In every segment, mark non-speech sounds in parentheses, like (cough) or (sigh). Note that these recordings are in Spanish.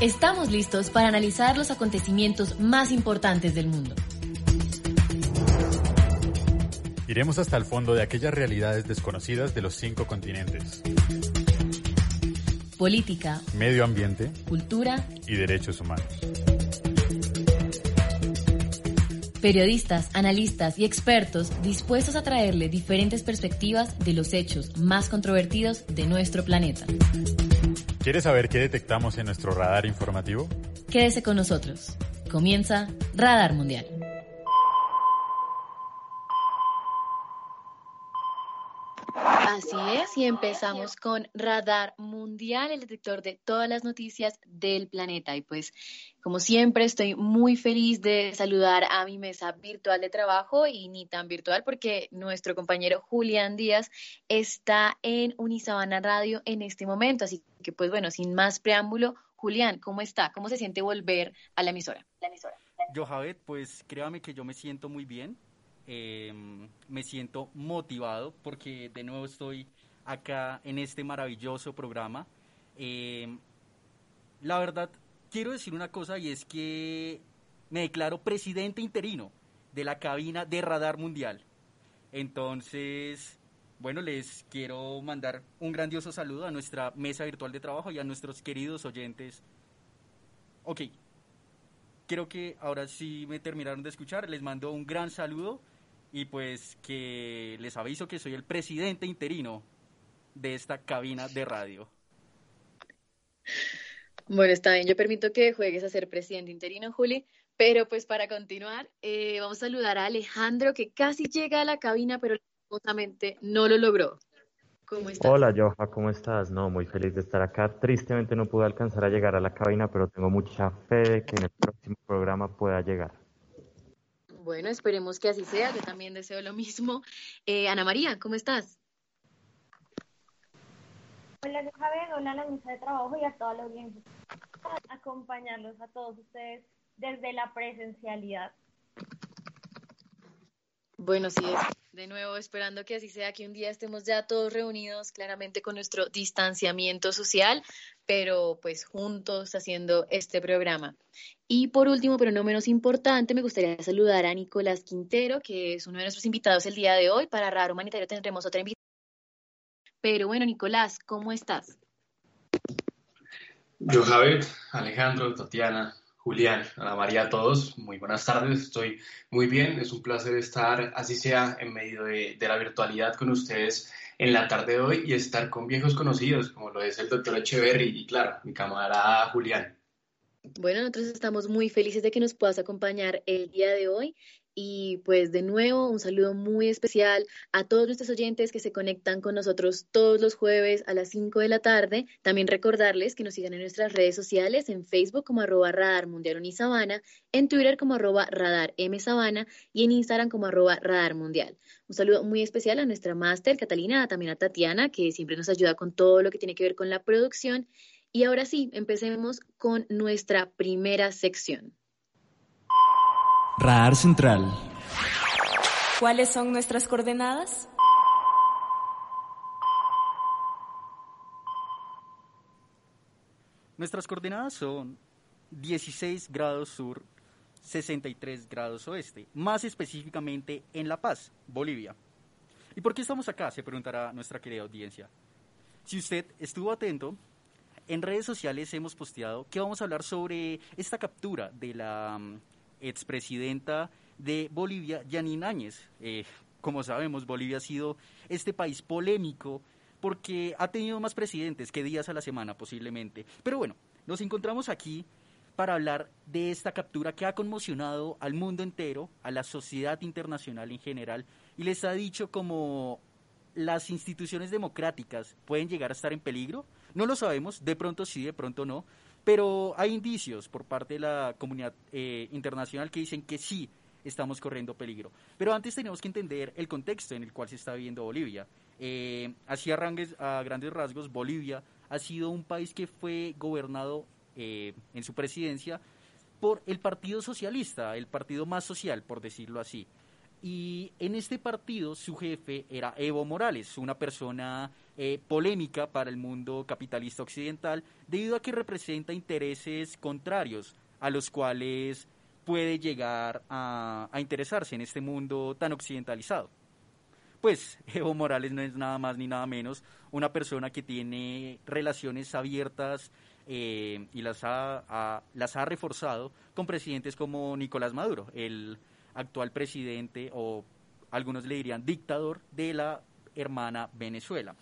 Estamos listos para analizar los acontecimientos más importantes del mundo. Iremos hasta el fondo de aquellas realidades desconocidas de los cinco continentes. Política, Medio ambiente cultura, y derechos humanos. periodistas, analistas y expertos dispuestos a traerle diferentes perspectivas de los hechos más controvertidos de nuestro planeta. ¿Quieres saber qué detectamos en nuestro radar informativo? Quédese con nosotros. Comienza Radar Mundial. Así es, y empezamos con Radar Mundial, el detector de todas las noticias del planeta. Y pues, como siempre, estoy muy feliz de saludar a mi mesa virtual de trabajo y ni tan virtual porque nuestro compañero Julián Díaz está en Unisabana Radio en este momento. Así que, pues bueno, sin más preámbulo, Julián, ¿cómo está? ¿Cómo se siente volver a la emisora? La emisora. Yo, Javed, pues créame que yo me siento muy bien. eh, me siento motivado porque de nuevo estoy acá en este maravilloso programa. Eh, la verdad, quiero decir una cosa y es que me declaro presidente interino de la cabina de Radar Mundial. Entonces, bueno, les quiero mandar un grandioso saludo a nuestra mesa virtual de trabajo y a nuestros queridos oyentes. Ok, creo que ahora sí me terminaron de escuchar. Les mando un gran saludo y pues que les aviso que soy el presidente interino de esta cabina de radio. Bueno, está bien, yo permito que juegues a ser presidente interino, Juli, pero pues para continuar, eh, vamos a saludar a Alejandro, que casi llega a la cabina, pero lastimosamente no lo logró. ¿Cómo estás? Hola, Joja, ¿cómo estás? No, muy feliz de estar acá. Tristemente no pude alcanzar a llegar a la cabina, pero tengo mucha fe de que en el próximo programa pueda llegar. Bueno, esperemos que así sea, yo también deseo lo mismo. Eh, Ana María, ¿cómo estás? Hola, Javier, hola a la mesa de trabajo y a toda la audiencia. Acompañarlos a todos ustedes desde la presencialidad. Bueno, sí. De nuevo, esperando que así sea, que un día estemos ya todos reunidos, claramente con nuestro distanciamiento social, pero pues juntos haciendo este programa. Y por último, pero no menos importante, me gustaría saludar a Nicolás Quintero, que es uno de nuestros invitados el día de hoy. Para Raro Humanitario tendremos otra invitada. Pero bueno, Nicolás, ¿cómo estás? Yo, Javier, Alejandro, Tatiana, Julián, Ana María, a todos, muy buenas tardes, estoy muy bien, es un placer estar, así sea, en medio de, de, la virtualidad con ustedes en la tarde de hoy y estar con viejos conocidos, como lo es el doctor Echeverry y, claro, mi camarada Julián. Bueno, nosotros estamos muy felices de que nos puedas acompañar el día de hoy y pues de nuevo un saludo muy especial a todos nuestros oyentes que se conectan con nosotros todos los jueves a las 5 de la tarde. También recordarles que nos sigan en nuestras redes sociales, en Facebook como arroba radar mundial en Twitter como arroba radar msabana y en Instagram como arroba radar mundial. Un saludo muy especial a nuestra máster Catalina, también a Tatiana, que siempre nos ayuda con todo lo que tiene que ver con la producción. Y ahora sí, empecemos con nuestra primera sección. Radar Central. ¿Cuáles son nuestras coordenadas? Nuestras coordenadas son 16 grados sur, 63 grados oeste, más específicamente en La Paz, Bolivia. ¿Y por qué estamos acá? Se preguntará nuestra querida audiencia. Si usted estuvo atento, en redes sociales hemos posteado que vamos a hablar sobre esta captura de la um, expresidenta de Bolivia, Yanine Áñez. Eh, como sabemos, Bolivia ha sido este país polémico porque ha tenido más presidentes que días a la semana posiblemente. Pero bueno, nos encontramos aquí para hablar de esta captura que ha conmocionado al mundo entero, a la sociedad internacional en general, y les ha dicho como las instituciones democráticas pueden llegar a estar en peligro? No lo sabemos, de pronto sí, de pronto no, pero hay indicios por parte de la comunidad eh, internacional que dicen que sí estamos corriendo peligro. Pero antes tenemos que entender el contexto en el cual se está viviendo Bolivia. Eh, así a, a, grandes rasgos, Bolivia ha sido un país que fue gobernado eh, en su presidencia por el Partido Socialista, el partido más social, por decirlo así. Y en este partido su jefe era Evo Morales, una persona eh, polémica para el mundo capitalista occidental, debido a que representa intereses contrarios a los cuales puede llegar a, interesarse en este mundo tan occidentalizado. Pues (laughs) Evo Morales no es nada más ni nada menos una persona que tiene relaciones abiertas eh, y las ha, las ha reforzado con presidentes como Nicolás Maduro, el actual presidente o algunos le dirían dictador de la hermana Venezuela.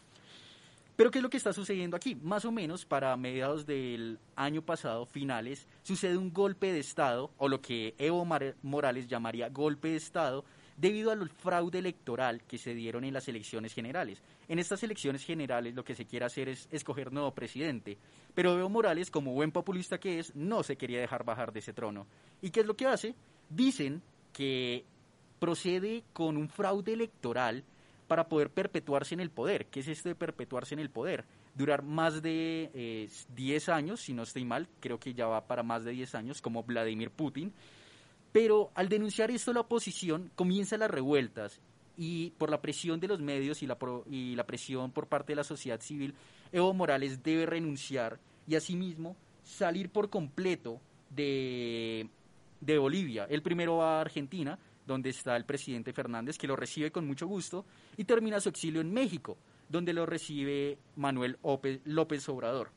Pero ¿qué es lo que está sucediendo aquí? Más o menos para mediados del año pasado, finales, sucede un golpe de Estado, o lo que Evo Morales llamaría golpe de Estado, debido al fraude electoral que se dieron en las elecciones generales. En estas elecciones generales lo que se quiere hacer es escoger nuevo presidente, pero Evo Morales, como buen populista que es, no se quería dejar bajar de ese trono. ¿Y qué es lo que hace? Dicen que procede con un fraude electoral para poder perpetuarse en el poder. ¿Qué es esto de perpetuarse en el poder? Durar más de 10 eh, años, si no estoy mal, creo que ya va para más de 10 años, como Vladimir Putin. Pero al denunciar esto la oposición, comienzan las revueltas y por la presión de los medios y la, y la presión por parte de la sociedad civil, Evo Morales debe renunciar y asimismo salir por completo de, de Bolivia. Él primero va a Argentina, donde está el presidente Fernández, que lo recibe con mucho gusto, y termina su exilio en México, donde lo recibe Manuel López Obrador.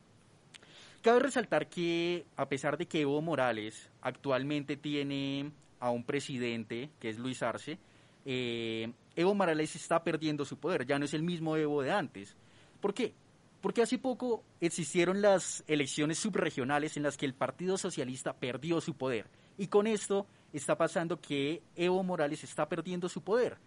Cabe resaltar que, a pesar de que Evo Morales actualmente tiene a un presidente, que es Luis Arce, eh, Evo Morales está perdiendo su poder, ya no es el mismo Evo de antes. ¿Por qué? Porque hace poco existieron las elecciones subregionales en las que el Partido Socialista perdió su poder. Y con esto está pasando que Evo Morales está perdiendo su poder.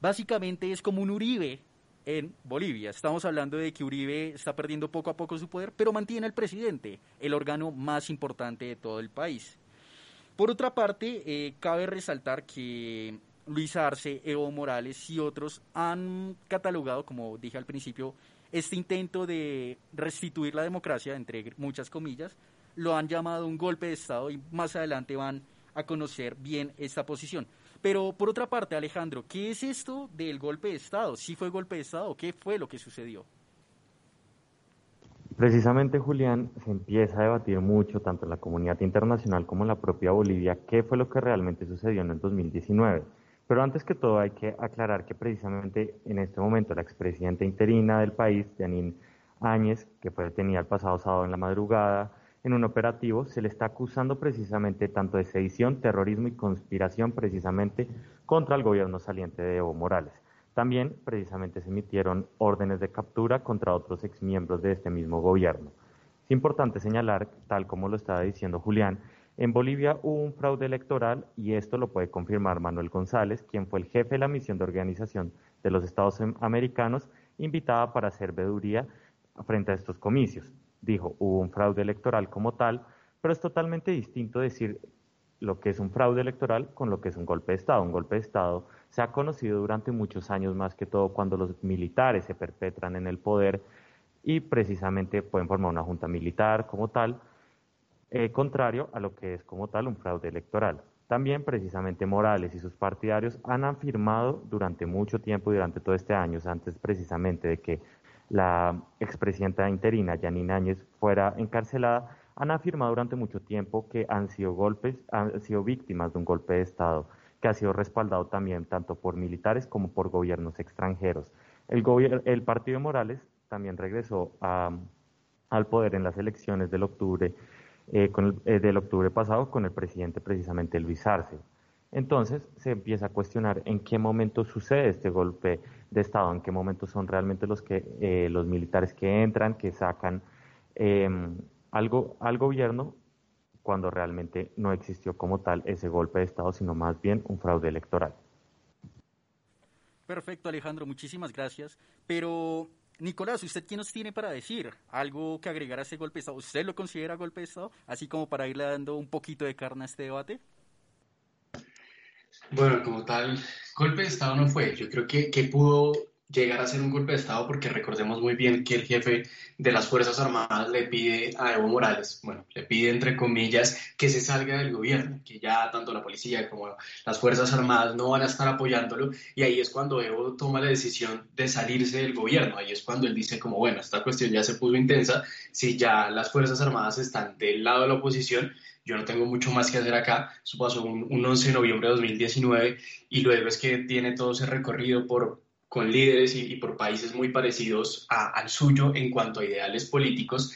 Básicamente es como un Uribe en Bolivia. Estamos hablando de que Uribe está perdiendo poco a poco su poder, pero mantiene al presidente, el órgano más importante de todo el país. Por otra parte, eh, cabe resaltar que Luis Arce, Evo Morales y otros han catalogado, como dije al principio, este intento de restituir la democracia, entre muchas comillas, lo han llamado un golpe de Estado y más adelante van a conocer bien esta posición. Pero por otra parte, Alejandro, ¿qué es esto del golpe de Estado? ¿Sí fue golpe de Estado? ¿Qué fue lo que sucedió? Precisamente, Julián, se empieza a debatir mucho, tanto en la comunidad internacional como en la propia Bolivia, qué fue lo que realmente sucedió en el 2019. Pero antes que todo hay que aclarar que precisamente en este momento la expresidenta interina del país, Janine Áñez, que fue detenida el pasado sábado en la madrugada, en un operativo, se le está acusando precisamente tanto de sedición, terrorismo y conspiración precisamente contra el gobierno saliente de Evo Morales. También precisamente se emitieron órdenes de captura contra otros exmiembros de este mismo gobierno. Es importante señalar, tal como lo estaba diciendo Julián, en Bolivia hubo un fraude electoral y esto lo puede confirmar Manuel González, quien fue el jefe de la misión de organización de los Estados Americanos invitada para hacer veeduría frente a estos comicios dijo, hubo un fraude electoral como tal, pero es totalmente distinto decir lo que es un fraude electoral con lo que es un golpe de Estado. Un golpe de Estado se ha conocido durante muchos años más que todo cuando los militares se perpetran en el poder y precisamente pueden formar una junta militar como tal, eh, contrario a lo que es como tal un fraude electoral. También precisamente Morales y sus partidarios han afirmado durante mucho tiempo, durante todo este año, antes precisamente de que la expresidenta interina, Janine Áñez, fuera encarcelada, han afirmado durante mucho tiempo que han sido golpes, han sido víctimas de un golpe de Estado, que ha sido respaldado también tanto por militares como por gobiernos extranjeros. El, el partido Morales también regresó al poder en las elecciones del octubre, eh, con eh, del octubre pasado con el presidente precisamente Luis Arce. Entonces se empieza a cuestionar en qué momento sucede este golpe de Estado, en qué momento son realmente los, que, eh, los militares que entran, que sacan em, algo al gobierno cuando realmente no existió como tal ese golpe de Estado, sino más bien un fraude electoral. Perfecto, Alejandro, muchísimas gracias. Pero, Nicolás, ¿usted qué nos tiene para decir? ¿Algo que agregar a ese golpe de Estado? ¿Usted lo considera golpe de Estado? Así como para irle dando un poquito de carne a este debate. Bueno, como tal, golpe de Estado no fue. Yo creo que, que pudo llegar a ser un golpe de Estado porque recordemos muy bien que el jefe de las Fuerzas Armadas le pide a Evo Morales, bueno, le pide entre comillas que se salga del gobierno, que ya tanto la policía como las Fuerzas Armadas no van a estar apoyándolo. Y ahí es cuando Evo toma la decisión de salirse del gobierno, ahí es cuando él dice como, bueno, esta cuestión ya se puso intensa, si ya las Fuerzas Armadas están del lado de la oposición, yo no tengo mucho más que hacer acá. Eso pasó un, un 11 de noviembre de 2019 y luego es que tiene todo ese recorrido por con líderes y, por países muy parecidos al suyo en cuanto a ideales políticos.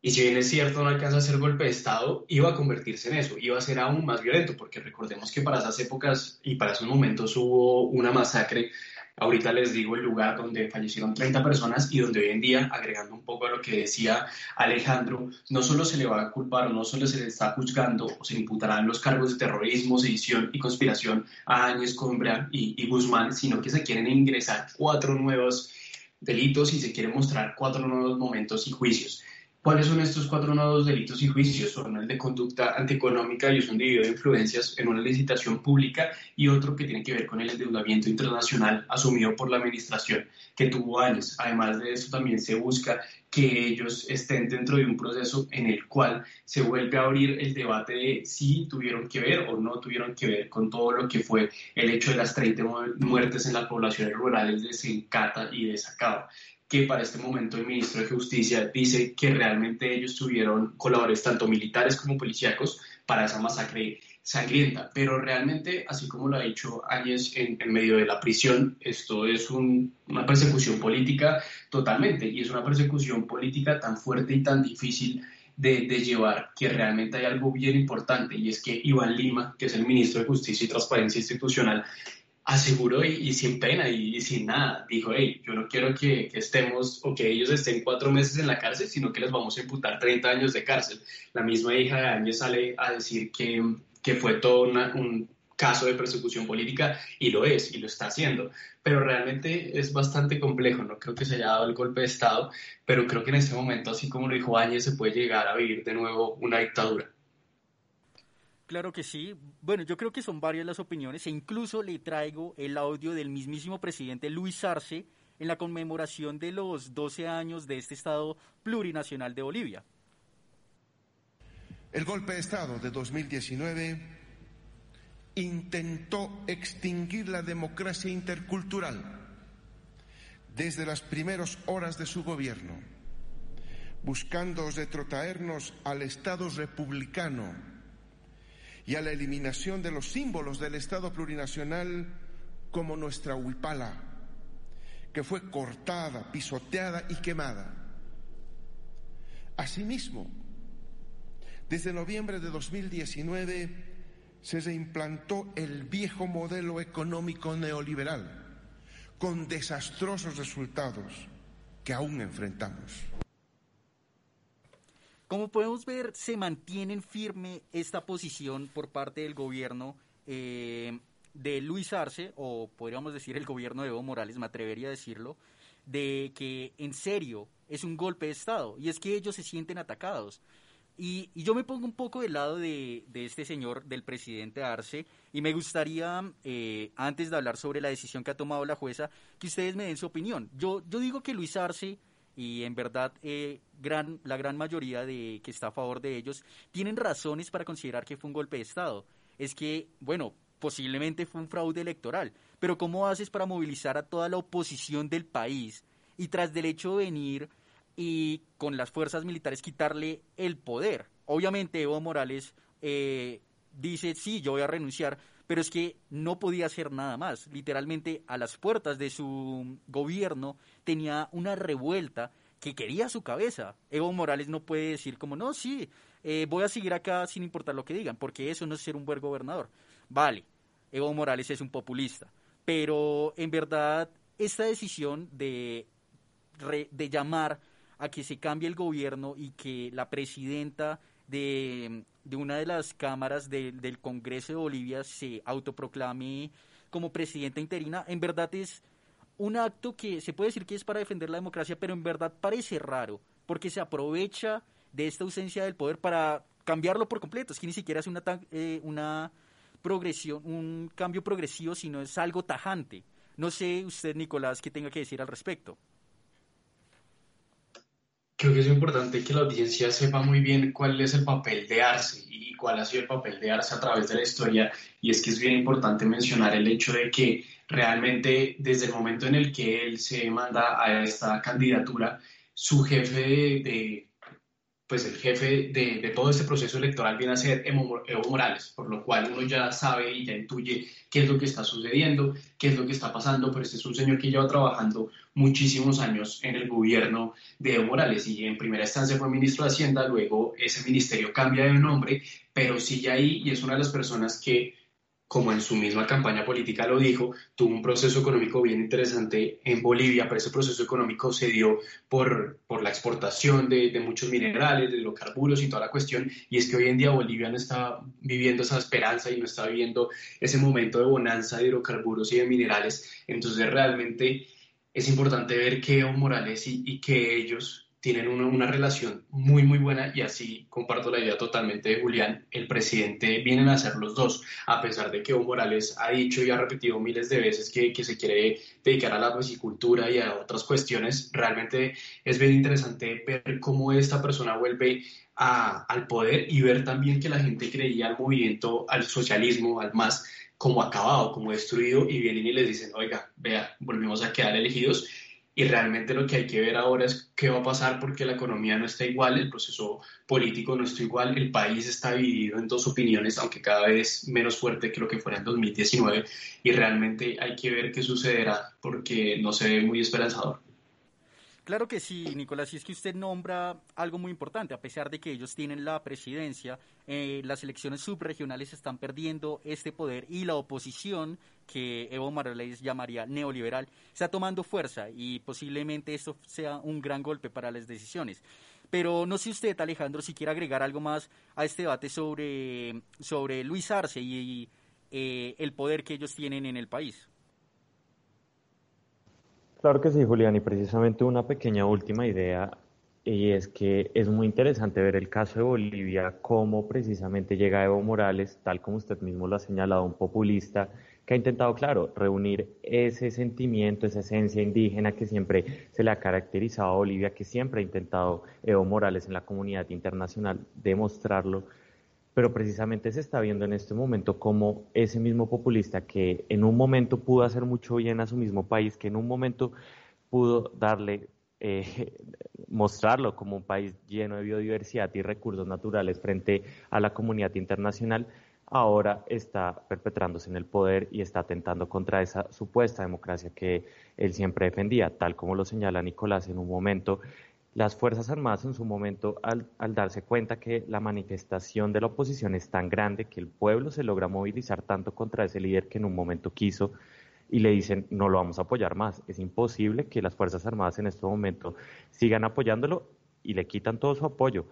Y si bien es cierto, no alcanza a ser golpe de Estado, iba a convertirse en eso, iba a ser aún más violento, porque recordemos que para esas épocas y para esos momentos hubo una masacre Ahorita les digo el lugar donde fallecieron 30 personas y donde hoy en día, agregando un poco a lo que decía Alejandro, no solo se le va a culpar o no solo se le está juzgando o se imputarán los cargos de terrorismo, sedición y conspiración a Áñez, Combra y, y Guzmán, sino que se quieren ingresar cuatro nuevos delitos y se quieren mostrar cuatro nuevos momentos y juicios. ¿Cuáles son estos cuatro nuevos delitos y juicios? Son el de conducta antieconómica y un dividido de influencias en una licitación pública y otro que tiene que ver con el endeudamiento internacional asumido por la administración que tuvo años. Además de eso, también se busca que ellos estén dentro de un proceso en el cual se vuelve a abrir el debate de si tuvieron que ver o no tuvieron que ver con todo lo que fue el hecho de las 30 muertes en las poblaciones rurales de Sencata y de Sacaba que para este momento el ministro de Justicia dice que realmente ellos tuvieron colaboradores tanto militares como policíacos para esa masacre sangrienta. Pero realmente, así como lo ha dicho Áñez en, medio de la prisión, esto es una persecución política totalmente y es una persecución política tan fuerte y tan difícil de, llevar que realmente hay algo bien importante y es que Iván Lima, que es el ministro de Justicia y Transparencia Institucional, aseguró y, sin pena y, sin nada, dijo, hey, yo no quiero que, estemos o que ellos estén cuatro meses en la cárcel, sino que les vamos a imputar 30 años de cárcel. La misma hija de Áñez sale a decir que, que fue todo un caso de persecución política y lo es y lo está haciendo, pero realmente es bastante complejo, no creo que se haya dado el golpe de Estado, pero creo que en este momento, así como lo dijo Áñez, se puede llegar a vivir de nuevo una dictadura. Claro que sí. Bueno, yo creo que son varias las opiniones e incluso le traigo el audio del mismísimo presidente Luis Arce en la conmemoración de los 12 años de este Estado plurinacional de Bolivia. El golpe de Estado de 2019 intentó extinguir la democracia intercultural desde las primeras horas de su gobierno, buscando retrotraernos al Estado republicano y a la eliminación de los símbolos del Estado plurinacional como nuestra huipala, que fue cortada, pisoteada y quemada. Asimismo, desde noviembre de 2019 se reimplantó el viejo modelo económico neoliberal, con desastrosos resultados que aún enfrentamos. Como podemos ver, se mantiene firme esta posición por parte del gobierno eh, de Luis Arce, o podríamos decir el gobierno de Evo Morales, me atrevería a decirlo, de que en serio es un golpe de Estado y es que ellos se sienten atacados. Y, yo me pongo un poco del lado de, este señor, del presidente Arce, y me gustaría, eh, antes de hablar sobre la decisión que ha tomado la jueza, que ustedes me den su opinión. Yo, yo digo que Luis Arce y en verdad eh, gran, la gran mayoría de que está a favor de ellos tienen razones para considerar que fue un golpe de Estado. Es que, bueno, posiblemente fue un fraude electoral, pero ¿cómo haces para movilizar a toda la oposición del país y tras del hecho de venir y con las fuerzas militares quitarle el poder? Obviamente Evo Morales eh, dice, sí, yo voy a renunciar, pero es que no podía hacer nada más. Literalmente a las puertas de su gobierno tenía una revuelta que quería su cabeza. Evo Morales no puede decir como, no, sí, eh, voy a seguir acá sin importar lo que digan, porque eso no es ser un buen gobernador. Vale, Evo Morales es un populista, pero en verdad esta decisión de, de llamar a que se cambie el gobierno y que la presidenta de, una de las cámaras del Congreso de Bolivia se autoproclame como presidenta interina, en verdad es un acto que se puede decir que es para defender la democracia, pero en verdad parece raro, porque se aprovecha de esta ausencia del poder para cambiarlo por completo. Es que ni siquiera es una, eh, una progresión, un cambio progresivo, sino es algo tajante. No sé usted, Nicolás, qué tenga que decir al respecto. Creo que es importante que la audiencia sepa muy bien cuál es el papel de Arce y cuál ha sido el papel de Arce a través de la historia. Y es que es bien importante mencionar el hecho de que realmente desde el momento en el que él se manda a esta candidatura, su jefe de pues el jefe de, todo este proceso electoral viene a ser Evo, Morales, por lo cual uno ya sabe y ya intuye qué es lo que está sucediendo, qué es lo que está pasando, pero este es un señor que lleva trabajando muchísimos años en el gobierno de Evo Morales y en primera instancia fue ministro de Hacienda, luego ese ministerio cambia de nombre, pero sigue ahí y es una de las personas que como en su misma campaña política lo dijo, tuvo un proceso económico bien interesante en Bolivia, pero ese proceso económico se dio por, por la exportación de, muchos minerales, de hidrocarburos y toda la cuestión, y es que hoy en día Bolivia no está viviendo esa esperanza y no está viviendo ese momento de bonanza de hidrocarburos y de minerales, entonces realmente es importante ver que Evo Morales y que ellos tienen una, relación muy, muy buena y así comparto la idea totalmente de Julián. El presidente vienen a ser los dos, a pesar de que Evo Morales ha dicho y ha repetido miles de veces que, que se quiere dedicar a la musicultura y a otras cuestiones. Realmente es bien interesante ver cómo esta persona vuelve a, al poder y ver también que la gente creía al movimiento, al socialismo, al más, como acabado, como destruido, y vienen y les dicen, oiga, vea, volvimos a quedar elegidos y realmente lo que hay que ver ahora es qué va a pasar porque la economía no está igual, el proceso político no está igual, el país está dividido en dos opiniones, aunque cada vez menos fuerte que lo que fuera en 2019 y realmente hay que ver qué sucederá porque no se ve muy esperanzador. Claro que sí, Nicolás, y es que usted nombra algo muy importante, a pesar de que ellos tienen la presidencia, eh, las elecciones subregionales están perdiendo este poder y la oposición, que Evo Morales llamaría neoliberal, está tomando fuerza y posiblemente esto sea un gran golpe para las decisiones. Pero no sé usted, Alejandro, si quiere agregar algo más a este debate sobre, sobre Luis Arce y, eh, el poder que ellos tienen en el país. Claro que sí, Julián, y precisamente una pequeña última idea, y es que es muy interesante ver el caso de Bolivia, cómo precisamente llega Evo Morales, tal como usted mismo lo ha señalado, un populista que ha intentado, claro, reunir ese sentimiento, esa esencia indígena que siempre se le ha caracterizado a Bolivia, que siempre ha intentado Evo Morales en la comunidad internacional demostrarlo. Pero precisamente se está viendo en este momento como ese mismo populista que en un momento pudo hacer mucho bien a su mismo país, que en un momento pudo darle, eh, (laughs) mostrarlo como un país lleno de biodiversidad y recursos naturales frente a la comunidad internacional, ahora está perpetrándose en el poder y está atentando contra esa supuesta democracia que él siempre defendía, tal como lo señala Nicolás en un momento las Fuerzas Armadas en su momento, al, darse cuenta que la manifestación de la oposición es tan grande que el pueblo se logra movilizar tanto contra ese líder que en un momento quiso y le dicen no lo vamos a apoyar más. Es imposible que las Fuerzas Armadas en este momento sigan apoyándolo y le quitan todo su apoyo,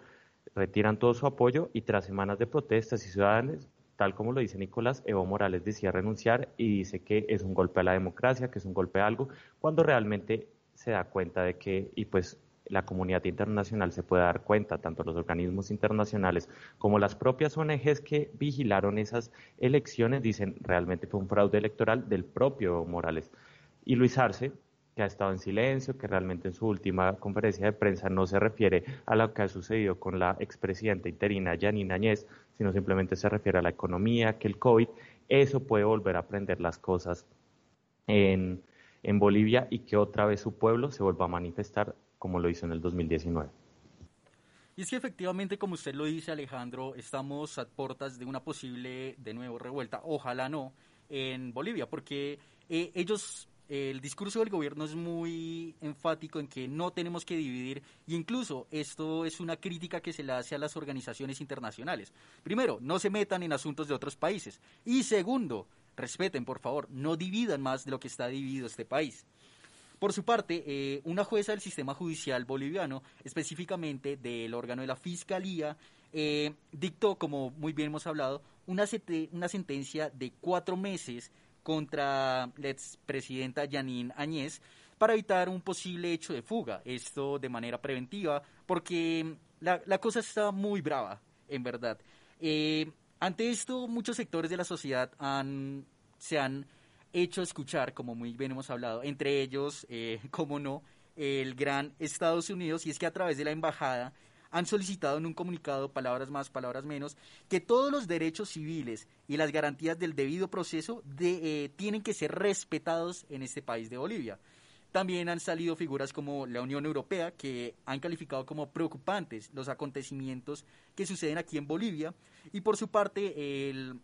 retiran todo su apoyo y tras semanas de protestas y ciudadanos, tal como lo dice Nicolás, Evo Morales decía renunciar y dice que es un golpe a la democracia, que es un golpe a algo, cuando realmente se da cuenta de que, y pues la comunidad internacional se puede dar cuenta, tanto los organismos internacionales como las propias ONGs que vigilaron esas elecciones, dicen realmente fue un fraude electoral del propio Morales. Y Luis Arce, que ha estado en silencio, que realmente en su última conferencia de prensa no se refiere a lo que ha sucedido con la expresidenta interina Janine Añez, sino simplemente se refiere a la economía, que el COVID, eso puede volver a prender las cosas en, en Bolivia y que otra vez su pueblo se vuelva a manifestar como lo hizo en el 2019. Y es que efectivamente, como usted lo dice, Alejandro, estamos a puertas de una posible, de nuevo, revuelta, ojalá no, en Bolivia, porque eh, ellos, el discurso del gobierno es muy enfático en que no tenemos que dividir, y incluso esto es una crítica que se le hace a las organizaciones internacionales. Primero, no se metan en asuntos de otros países, y segundo, respeten, por favor, no dividan más de lo que está dividido este país. Por su parte, eh, una jueza del sistema judicial boliviano, específicamente del órgano de la Fiscalía, eh, dictó, como muy bien hemos hablado, una, una sentencia de cuatro meses contra la expresidenta Janine Añez para evitar un posible hecho de fuga, esto de manera preventiva, porque la, la cosa está muy brava, en verdad. Eh, ante esto, muchos sectores de la sociedad se han hecho escuchar, como muy bien hemos hablado, entre ellos, eh, (laughs) como no, el gran Estados Unidos, y es que a través de la embajada han solicitado en un comunicado, palabras más, palabras menos, que todos los derechos civiles y las garantías del debido proceso eh, tienen que ser respetados en este país de Bolivia. También han salido figuras como la Unión Europea que han calificado como preocupantes los acontecimientos que suceden aquí en Bolivia y por su parte el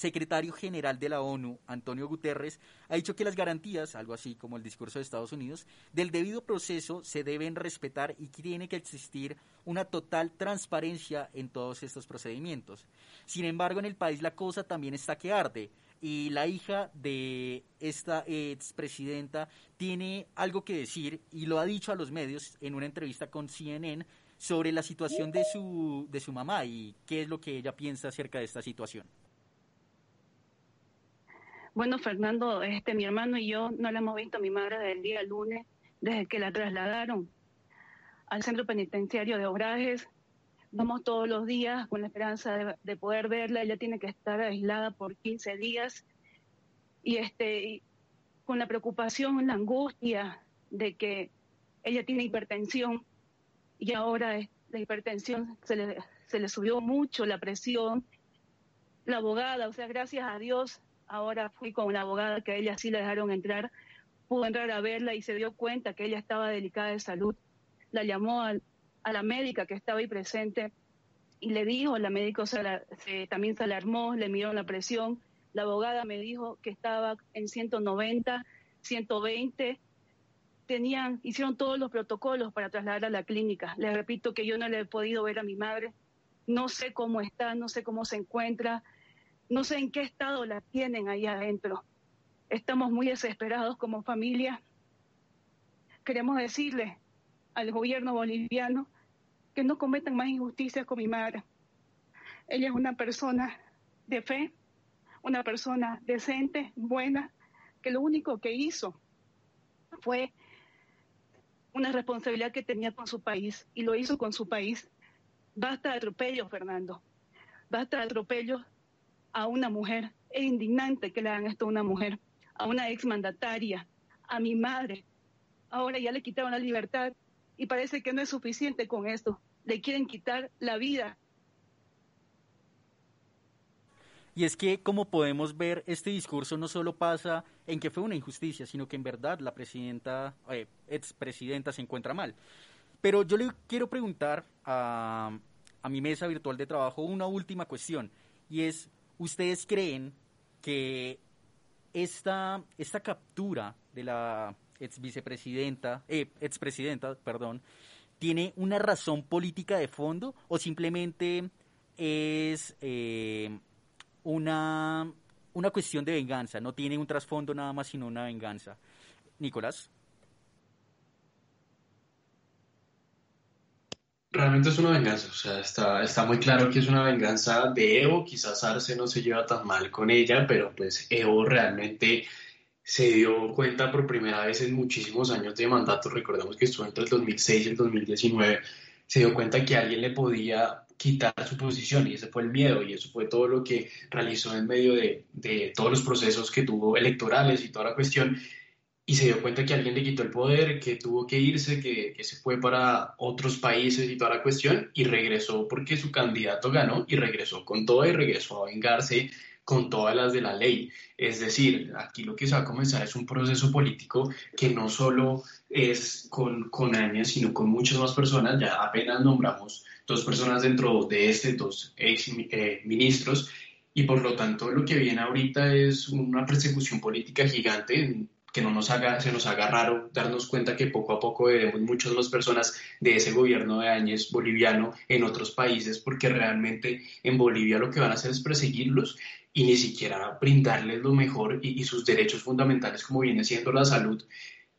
secretario general de la ONU, Antonio Guterres, ha dicho que las garantías, algo así como el discurso de Estados Unidos, del debido proceso se deben respetar y tiene que existir una total transparencia en todos estos procedimientos. Sin embargo, en el país la cosa también está que arde y la hija de esta expresidenta tiene algo que decir y lo ha dicho a los medios en una entrevista con CNN sobre la situación de su, de su mamá y qué es lo que ella piensa acerca de esta situación. Bueno, Fernando, este, mi hermano y yo no la hemos visto a mi madre desde el día lunes, desde que la trasladaron al centro penitenciario de Obrajes. Vamos todos los días con la esperanza de, poder verla. Ella tiene que estar aislada por 15 días y este con la preocupación, la angustia de que ella tiene hipertensión y ahora la hipertensión se le, se le subió mucho la presión. La abogada, o sea, gracias a Dios, ahora fui con una abogada que a ella sí la dejaron entrar, pudo entrar a verla y se dio cuenta que ella estaba delicada de salud. La llamó a la médica que estaba ahí presente y le dijo, la médica también se alarmó, le miró la presión. La abogada me dijo que estaba en 190, 120. Tenían, hicieron todos los protocolos para trasladar a la clínica. Les repito que yo no le he podido ver a mi madre. No sé cómo está, no sé cómo se encuentra no sé en qué estado la tienen ahí adentro. Estamos muy desesperados como familia. Queremos decirle al gobierno boliviano que no cometan más injusticias con mi madre. Ella es una persona de fe, una persona decente, buena, que lo único que hizo fue una responsabilidad que tenía con su país y lo hizo con su país. Basta de atropellos, Fernando. Basta de atropellos a una mujer. Es indignante que le hagan esto a una mujer, a una exmandataria, a mi madre. Ahora ya le quitaron la libertad y parece que no es suficiente con esto. Le quieren quitar la vida. Y es que, como podemos ver, este discurso no solo pasa en que fue una injusticia, sino que en verdad la presidenta, eh, expresidenta, se encuentra mal. Pero yo le quiero preguntar a, a mi mesa virtual de trabajo una última cuestión, y es, ¿Ustedes creen que esta, esta captura de la ex vicepresidenta, eh, expresidenta, perdón, tiene una razón política de fondo o simplemente es eh, una, una cuestión de venganza? No tiene un trasfondo nada más sino una venganza. Nicolás. Realmente es una venganza, o sea, está, está muy claro que es una venganza de Evo, quizás Arce no se lleva tan mal con ella, pero pues Evo realmente se dio cuenta por primera vez en muchísimos años de mandato, recordemos que estuvo entre el 2006 y el 2019, se dio cuenta que alguien le podía quitar su posición y ese fue el miedo y eso fue todo lo que realizó en medio de, de todos los procesos que tuvo electorales y toda la cuestión y se dio cuenta que alguien le quitó el poder, que tuvo que irse, que, se fue para otros países y toda la cuestión, y regresó porque su candidato ganó y regresó con todo y regresó a vengarse con todas las de la ley. Es decir, aquí lo que se va a comenzar es un proceso político que no solo es con, con Áñez, sino con muchas más personas. Ya apenas nombramos dos personas dentro de este, dos ex eh, ministros, y por lo tanto lo que viene ahorita es una persecución política gigante que no nos haga, se nos haga raro darnos cuenta que poco a poco veremos muchas más personas de ese gobierno de Áñez boliviano en otros países, porque realmente en Bolivia lo que van a hacer es perseguirlos y ni siquiera brindarles lo mejor y, sus derechos fundamentales como viene siendo la salud,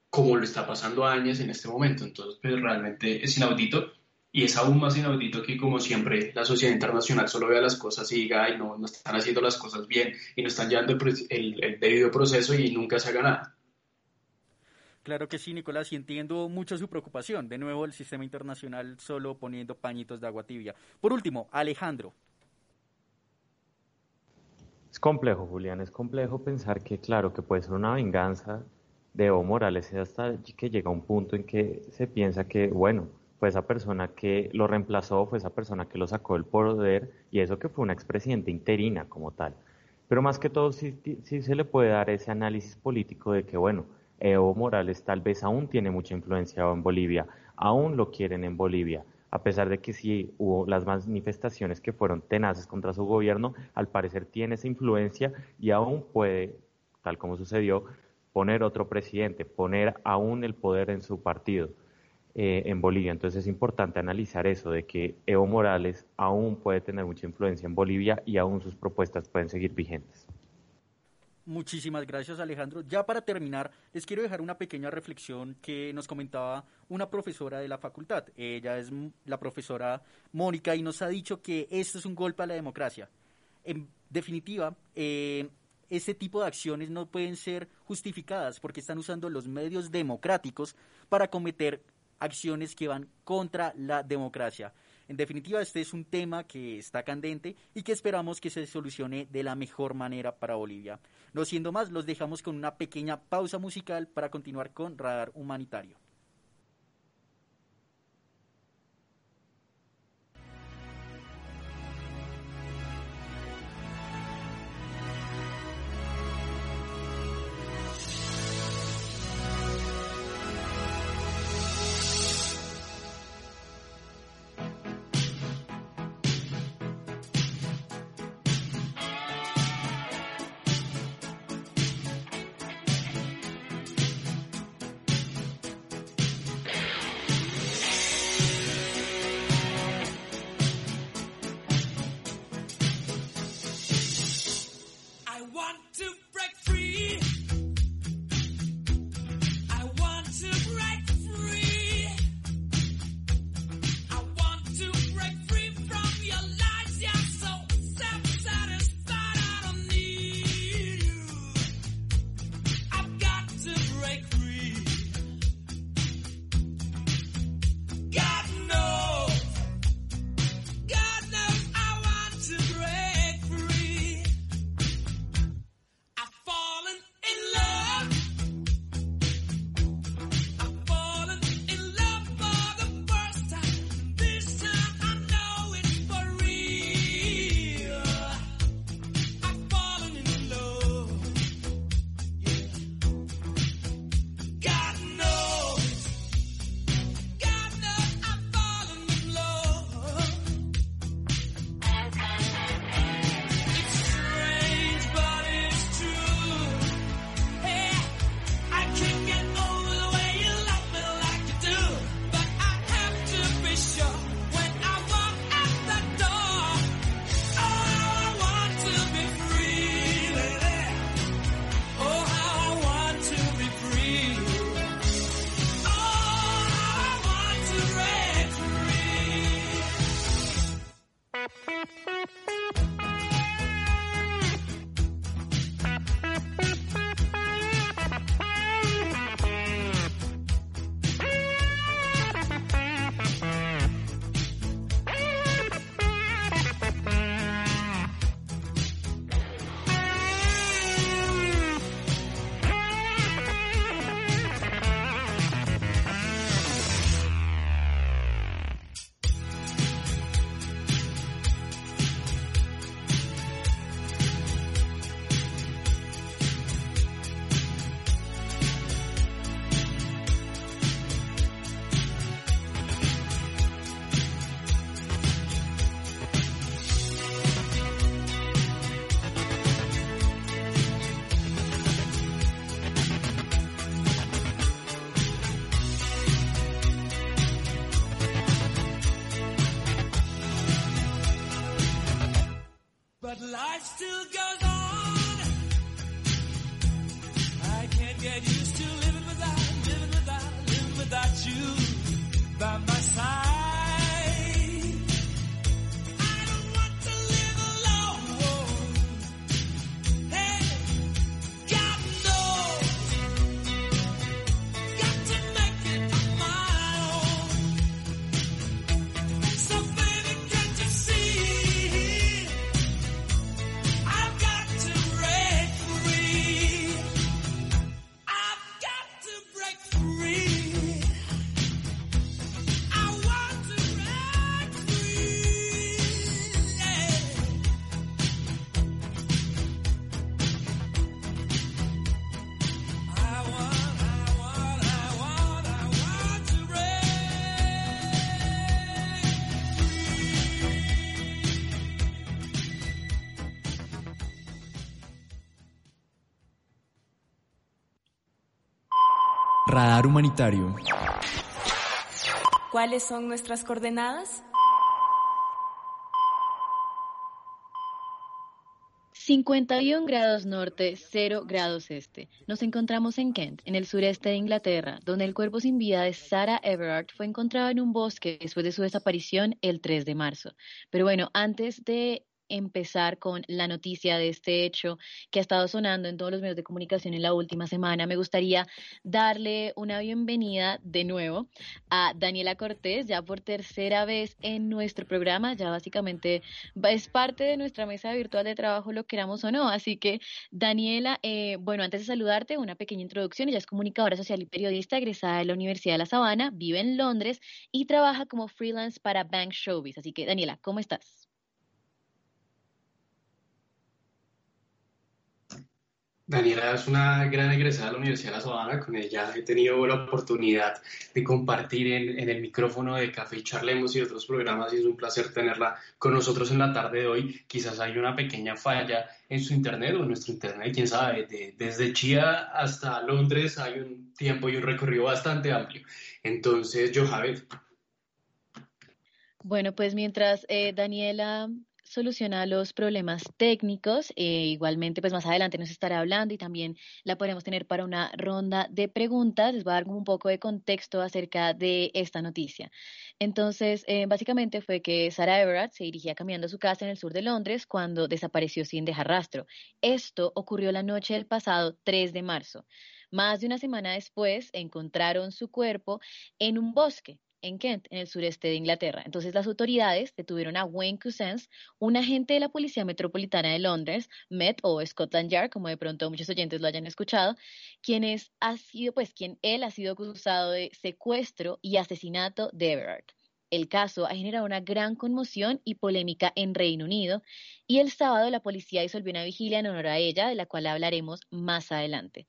como lo está pasando a Áñez en este momento. Entonces, pues realmente es inaudito y es aún más inaudito que, como siempre, la sociedad internacional solo vea las cosas y diga, ay, no, no están haciendo las cosas bien y no están llevando el, el, debido proceso y nunca se haga nada. Claro que sí, Nicolás, y entiendo mucho su preocupación. De nuevo, el sistema internacional solo poniendo pañitos de agua tibia. Por último, Alejandro. Es complejo, Julián, es complejo pensar que, claro, que puede ser una venganza de Evo Morales hasta que llega un punto en que se piensa que, bueno, fue esa persona que lo reemplazó, fue esa persona que lo sacó del poder y eso que fue una expresidente interina como tal. Pero más que todo sí, se le puede dar ese análisis político de que, bueno, Evo Morales tal vez aún tiene mucha influencia en Bolivia, aún lo quieren en Bolivia, a pesar de que sí hubo las manifestaciones que fueron tenaces contra su gobierno, al parecer tiene esa influencia y aún puede, tal como sucedió, poner otro presidente, poner aún el poder en su partido. Eh, en Bolivia. Entonces es importante analizar eso, de que Evo Morales aún puede tener mucha influencia en Bolivia y aún sus propuestas pueden seguir vigentes. Muchísimas gracias Alejandro. Ya para terminar, les quiero dejar una pequeña reflexión que nos comentaba una profesora de la facultad. Ella es la profesora Mónica y nos ha dicho que esto es un golpe a la democracia. En definitiva, eh, este tipo de acciones no pueden ser justificadas porque están usando los medios democráticos para cometer acciones que van contra la democracia. En definitiva, este es un tema que está candente y que esperamos que se solucione de la mejor manera para Bolivia. No siendo más, los dejamos con una pequeña pausa musical para continuar con Radar Humanitario. still goes on. Radar Humanitario. ¿Cuáles son nuestras coordenadas? 51 grados norte, 0 grados este. Nos encontramos en Kent, en el sureste de Inglaterra, donde el cuerpo sin vida de Sarah Everard fue encontrado en un bosque después de su desaparición el 3 de marzo. Pero bueno, antes de empezar con la noticia de este hecho que ha estado sonando en todos los medios de comunicación en la última semana, me gustaría darle una bienvenida de nuevo a Daniela Cortés, ya por tercera vez en nuestro programa, ya básicamente es parte de nuestra mesa virtual de trabajo, lo queramos o no. Así que, Daniela, eh, bueno, antes de saludarte, una pequeña introducción. Ella es comunicadora social y periodista egresada de la Universidad de La Sabana, vive en Londres y trabaja como freelance para Bank Showbiz. Así que, Daniela, ¿cómo estás? Daniela es una gran egresada de la Universidad de La Sabana. Con ella he tenido la oportunidad de compartir en, el micrófono de Café y Charlemos y otros programas y es un placer tenerla con nosotros en la tarde de hoy. Quizás hay una pequeña falla en su internet o en nuestro internet, quién sabe. desde Chía hasta Londres hay un tiempo y un recorrido bastante amplio. Entonces, yo, Javier. Bueno, pues mientras eh, Daniela soluciona los problemas técnicos. Eh, igualmente, pues más adelante nos estará hablando y también la podremos tener para una ronda de preguntas. Les voy a dar un poco de contexto acerca de esta noticia. Entonces, eh, básicamente fue que Sarah Everard se dirigía caminando a su casa en el sur de Londres cuando desapareció sin dejar rastro. Esto ocurrió la noche del pasado 3 de marzo. Más de una semana después encontraron su cuerpo en un bosque en Kent, en el sureste de Inglaterra. Entonces las autoridades detuvieron a Wayne Cousins, un agente de la Policía Metropolitana de Londres, Met o Scotland Yard, como de pronto muchos oyentes lo hayan escuchado, quien ha sido, pues, quien él ha sido acusado de secuestro y asesinato de Everard. El caso ha generado una gran conmoción y polémica en Reino Unido y el sábado la policía disolvió una vigilia en honor a ella, de la cual hablaremos más adelante.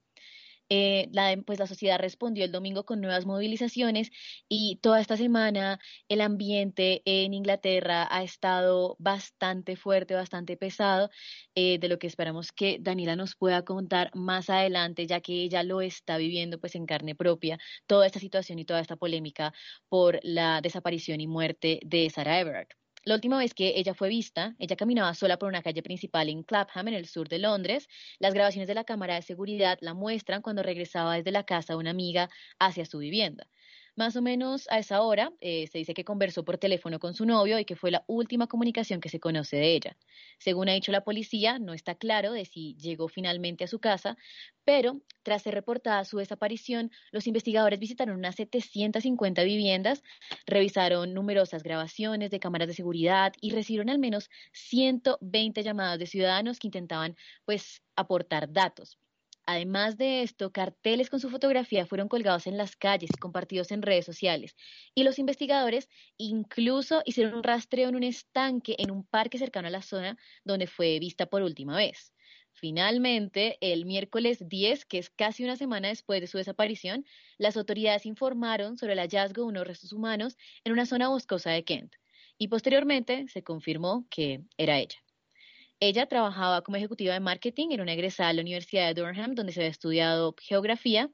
Eh, la, pues la sociedad respondió el domingo con nuevas movilizaciones y toda esta semana el ambiente en Inglaterra ha estado bastante fuerte, bastante pesado, eh, de lo que esperamos que Daniela nos pueda contar más adelante, ya que ella lo está viviendo pues en carne propia, toda esta situación y toda esta polémica por la desaparición y muerte de Sarah Everard. La última vez que ella fue vista, ella caminaba sola por una calle principal en Clapham, en el sur de Londres. Las grabaciones de la cámara de seguridad la muestran cuando regresaba desde la casa de una amiga hacia su vivienda. Más o menos a esa hora eh, se dice que conversó por teléfono con su novio y que fue la última comunicación que se conoce de ella. Según ha dicho la policía, no está claro de si llegó finalmente a su casa, pero tras ser reportada su desaparición, los investigadores visitaron unas 750 viviendas, revisaron numerosas grabaciones de cámaras de seguridad y recibieron al menos 120 llamadas de ciudadanos que intentaban pues aportar datos. Además de esto, carteles con su fotografía fueron colgados en las calles y compartidos en redes sociales. Y los investigadores incluso hicieron un rastreo en un estanque en un parque cercano a la zona donde fue vista por última vez. Finalmente, el miércoles 10, que es casi una semana después de su desaparición, las autoridades informaron sobre el hallazgo de unos restos humanos en una zona boscosa de Kent. Y posteriormente se confirmó que era ella. Ella trabajaba como ejecutiva de marketing, en una egresada de la Universidad de Durham, donde se había estudiado geografía.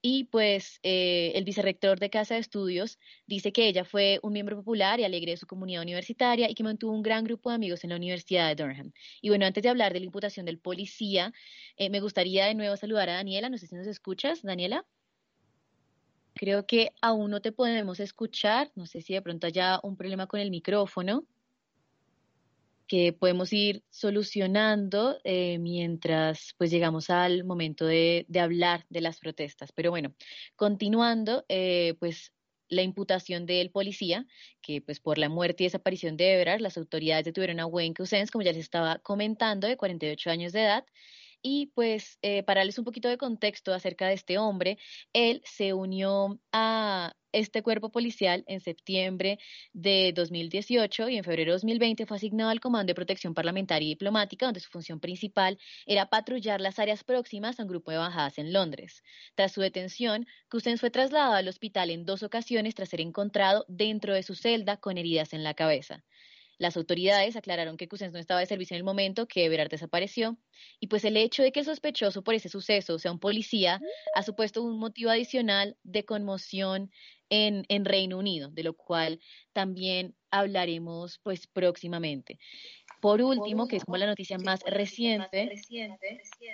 Y pues eh, el vicerrector de Casa de Estudios dice que ella fue un miembro popular y alegre de su comunidad universitaria y que mantuvo un gran grupo de amigos en la Universidad de Durham. Y bueno, antes de hablar de la imputación del policía, eh, me gustaría de nuevo saludar a Daniela. No sé si nos escuchas, Daniela. Creo que aún no te podemos escuchar. No sé si de pronto haya un problema con el micrófono que podemos ir solucionando eh, mientras pues llegamos al momento de, hablar de las protestas. Pero bueno, continuando, eh, pues la imputación del policía, que pues por la muerte y desaparición de Everard, las autoridades detuvieron a Wayne Cousins, como ya les estaba comentando, de 48 años de edad, y pues eh, para darles un poquito de contexto acerca de este hombre, él se unió a este cuerpo policial en septiembre de 2018 y en febrero de 2020 fue asignado al Comando de Protección Parlamentaria y Diplomática, donde su función principal era patrullar las áreas próximas a un grupo de bajadas en Londres. Tras su detención, Cousins fue trasladado al hospital en dos ocasiones tras ser encontrado dentro de su celda con heridas en la cabeza. Las autoridades aclararon que Cusens no estaba de servicio en el momento que Everard desapareció y pues el hecho de que el sospechoso por ese suceso sea un policía ha supuesto un motivo adicional de conmoción en, en Reino Unido, de lo cual también hablaremos pues próximamente. Por último, que es como la noticia más reciente,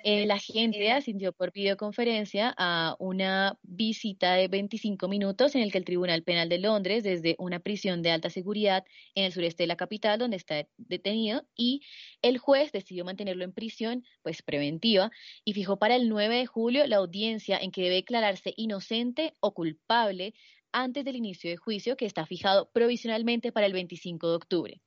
eh, la gente asistió por videoconferencia a una visita de 25 minutos en el que el Tribunal Penal de Londres, desde una prisión de alta seguridad en el sureste de la capital, donde está detenido, y el juez decidió mantenerlo en prisión, pues preventiva, y fijó para el 9 de julio la audiencia en que debe declararse inocente o culpable antes del inicio de juicio, que está fijado provisionalmente para el 25 de octubre.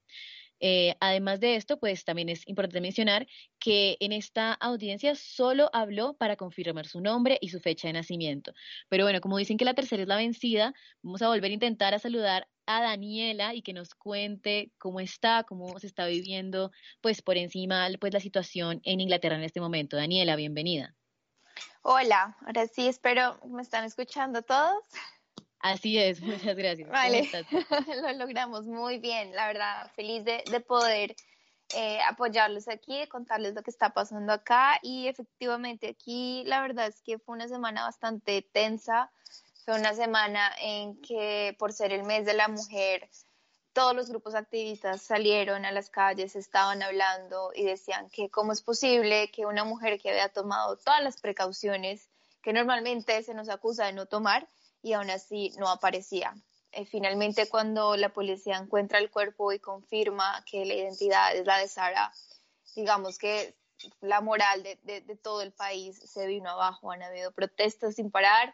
Eh, además de esto, pues también es importante mencionar que en esta audiencia solo habló para confirmar su nombre y su fecha de nacimiento. Pero bueno, como dicen que la tercera es la vencida, vamos a volver a intentar a saludar a Daniela y que nos cuente cómo está, cómo se está viviendo, pues por encima, pues la situación en Inglaterra en este momento. Daniela, bienvenida. Hola, ahora sí espero me están escuchando todos. Así es, (laughs) muchas gracias. Vale, (laughs) lo logramos muy bien, la verdad, feliz de, poder eh, apoyarlos aquí, de contarles lo que está pasando acá. Y efectivamente aquí la verdad es que fue una semana bastante tensa, fue una semana en que por ser el mes de la mujer, todos los grupos activistas salieron a las calles, estaban hablando y decían que cómo es posible que una mujer que había tomado todas las precauciones que normalmente se nos acusa de no tomar, y aún así no aparecía. Eh, finalmente, cuando la policía encuentra el cuerpo y confirma que la identidad es la de Sara, digamos que la moral de, de, todo el país se vino abajo. Han habido protestas sin parar.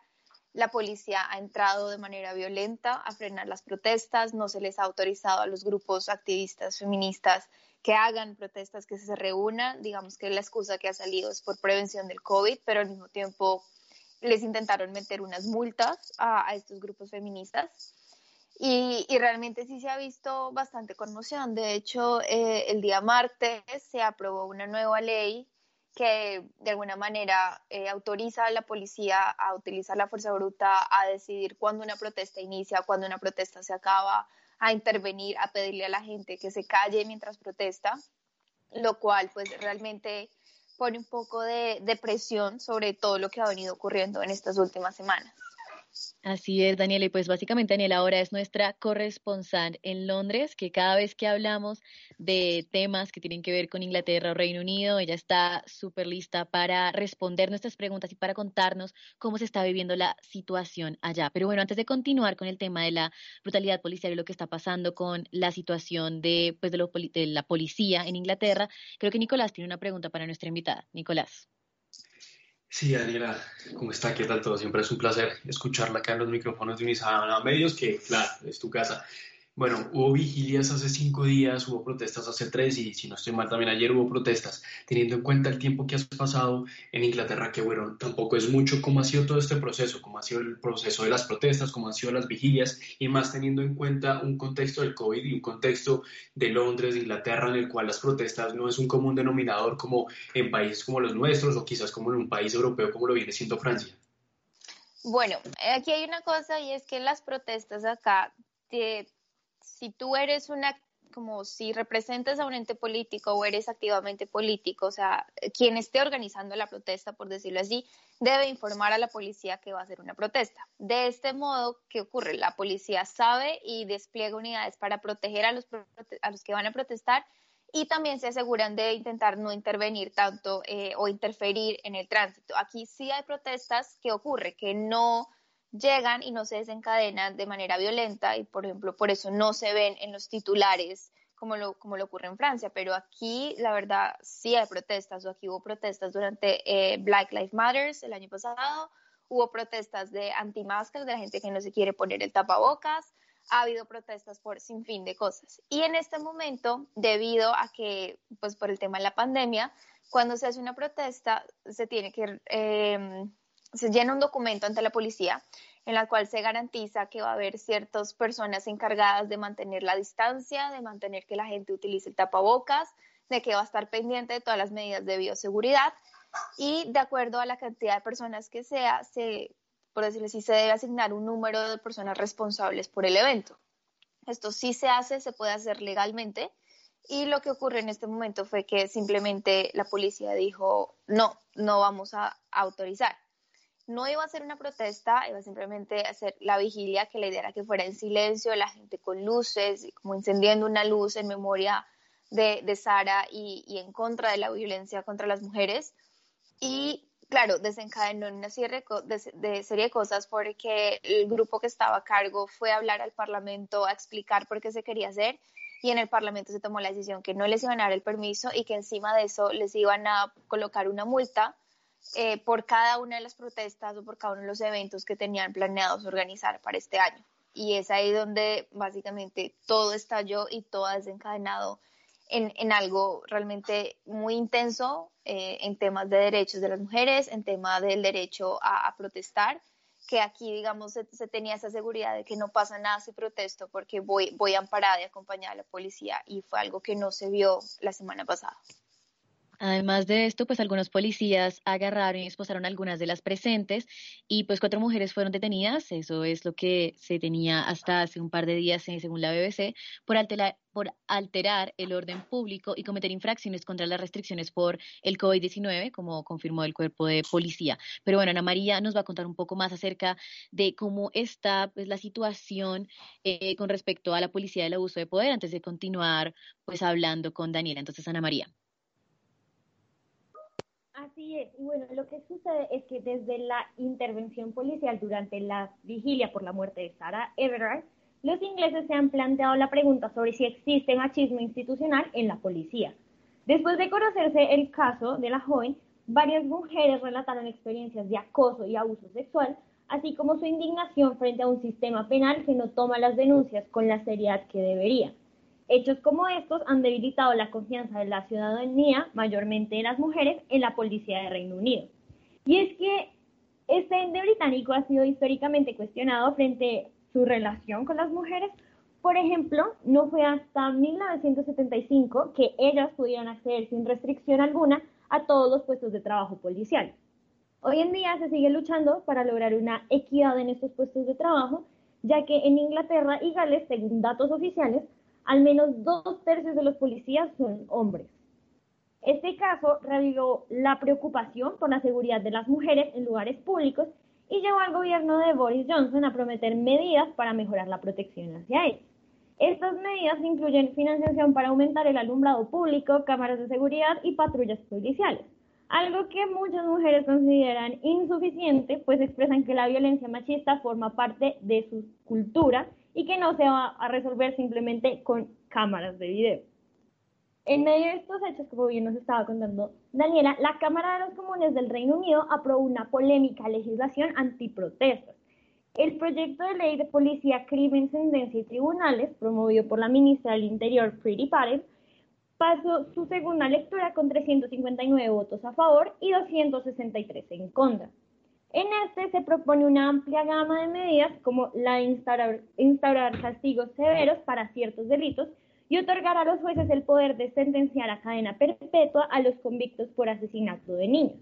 La policía ha entrado de manera violenta a frenar las protestas. No se les ha autorizado a los grupos activistas feministas que hagan protestas, que se reúnan. Digamos que la excusa que ha salido es por prevención del COVID, pero al mismo tiempo les intentaron meter unas multas a, estos grupos feministas. Y, realmente sí se ha visto bastante conmoción. De hecho, eh, el día martes se aprobó una nueva ley que de alguna manera eh, autoriza a la policía a utilizar la fuerza bruta, a decidir cuándo una protesta inicia, cuándo una protesta se acaba, a intervenir, a pedirle a la gente que se calle mientras protesta, lo cual pues realmente pone un poco de, de presión sobre todo lo que ha venido ocurriendo en estas últimas semanas. Así es, Daniela. Y pues básicamente Daniela ahora es nuestra corresponsal en Londres, que cada vez que hablamos de temas que tienen que ver con Inglaterra o Reino Unido, ella está súper lista para responder nuestras preguntas y para contarnos cómo se está viviendo la situación allá. Pero bueno, antes de continuar con el tema de la brutalidad policial y lo que está pasando con la situación de, pues de, de la policía en Inglaterra, creo que Nicolás tiene una pregunta para nuestra invitada. Nicolás. Sí, Daniela, ¿cómo está? ¿Qué tal todo? Siempre es un placer escucharla acá en los micrófonos de Unisana Medios, que claro, es tu casa. Bueno, hubo vigilias hace cinco días, hubo protestas hace tres y si no estoy mal también ayer hubo protestas. Teniendo en cuenta el tiempo que has pasado en Inglaterra, que bueno, tampoco es mucho cómo ha sido todo este proceso, cómo ha sido el proceso de las protestas, cómo han sido las vigilias y más teniendo en cuenta un contexto del COVID y un contexto de Londres, de Inglaterra, en el cual las protestas no es un común denominador como en países como los nuestros o quizás como en un país europeo como lo viene siendo Francia. Bueno, aquí hay una cosa y es que las protestas acá si tú eres una, como si representas a un ente político o eres activamente político, o sea, quien esté organizando la protesta, por decirlo así, debe informar a la policía que va a hacer una protesta. De este modo, ¿qué ocurre? La policía sabe y despliega unidades para proteger a los, a los que van a protestar y también se aseguran de intentar no intervenir tanto eh, o interferir en el tránsito. Aquí sí hay protestas que ocurre, que no llegan y no se desencadenan de manera violenta y, por ejemplo, por eso no se ven en los titulares como lo, como lo ocurre en Francia, pero aquí la verdad sí hay protestas, o aquí hubo protestas durante eh, Black Lives Matter el año pasado, hubo protestas de anti-máscaras, de la gente que no se quiere poner el tapabocas, ha habido protestas por sin fin de cosas. Y en este momento, debido a que, pues por el tema de la pandemia, cuando se hace una protesta, se tiene que eh, se llena un documento ante la policía en la cual se garantiza que va a haber ciertas personas encargadas de mantener la distancia, de mantener que la gente utilice tapabocas, de que va a estar pendiente de todas las medidas de bioseguridad y de acuerdo a la cantidad de personas que sea, se, por decirlo así, se debe asignar un número de personas responsables por el evento. Esto sí se hace, se puede hacer legalmente. Y lo que ocurre en este momento fue que simplemente la policía dijo, no, no vamos a autorizar. No iba a ser una protesta, iba simplemente a hacer la vigilia, que la idea era que fuera en silencio, la gente con luces, como encendiendo una luz en memoria de, de Sara y, en contra de la violencia contra las mujeres. Y claro, desencadenó en una serie de, serie de cosas porque el grupo que estaba a cargo fue a hablar al Parlamento a explicar por qué se quería hacer y en el Parlamento se tomó la decisión que no les iban a dar el permiso y que encima de eso les iban a colocar una multa eh, por cada una de las protestas o por cada uno de los eventos que tenían planeados organizar para este año. Y es ahí donde básicamente todo estalló y todo ha desencadenado en, algo realmente muy intenso eh, en temas de derechos de las mujeres, en tema del derecho a, protestar, que aquí, digamos, se, tenía esa seguridad de que no pasa nada si protesto porque voy, voy amparada y acompañada a la policía y fue algo que no se vio la semana pasada. Además de esto, pues algunos policías agarraron y esposaron a algunas de las presentes y pues cuatro mujeres fueron detenidas, eso es lo que se tenía hasta hace un par de días eh, según la BBC, por alterar, el orden público y cometer infracciones contra las restricciones por el COVID-19, como confirmó el cuerpo de policía. Pero bueno, Ana María nos va a contar un poco más acerca de cómo está pues, la situación eh, con respecto a la policía del abuso de poder antes de continuar pues hablando con Daniela. Entonces, Ana María. Así es. Y bueno, lo que sucede es que desde la intervención policial durante la vigilia por la muerte de Sarah Everard, los ingleses se han planteado la pregunta sobre si existe machismo institucional en la policía. Después de conocerse el caso de la joven, varias mujeres relataron experiencias de acoso y abuso sexual, así como su indignación frente a un sistema penal que no toma las denuncias con la seriedad que debería. Hechos como estos han debilitado la confianza de la ciudadanía, mayormente de las mujeres, en la policía de Reino Unido. Y es que este ente británico ha sido históricamente cuestionado frente a su relación con las mujeres. Por ejemplo, no fue hasta 1975 que ellas pudieron acceder sin restricción alguna a todos los puestos de trabajo policial. Hoy en día se sigue luchando para lograr una equidad en estos puestos de trabajo, ya que en Inglaterra y Gales, según datos oficiales, al menos dos tercios de los policías son hombres. Este caso reveló la preocupación por la seguridad de las mujeres en lugares públicos y llevó al gobierno de Boris Johnson a prometer medidas para mejorar la protección hacia ellas. Estas medidas incluyen financiación para aumentar el alumbrado público, cámaras de seguridad y patrullas policiales, algo que muchas mujeres consideran insuficiente, pues expresan que la violencia machista forma parte de su cultura y que no se va a resolver simplemente con cámaras de video. En medio de estos hechos, como bien nos estaba contando Daniela, la Cámara de los Comunes del Reino Unido aprobó una polémica legislación antiprotestas. El proyecto de ley de policía, crimen, sentencia y tribunales, promovido por la ministra del Interior, Pretty Patel, pasó su segunda lectura con 359 votos a favor y 263 en contra. En este se propone una amplia gama de medidas como la instaurar, instaurar, castigos severos para ciertos delitos y otorgar a los jueces el poder de sentenciar a cadena perpetua a los convictos por asesinato de niños.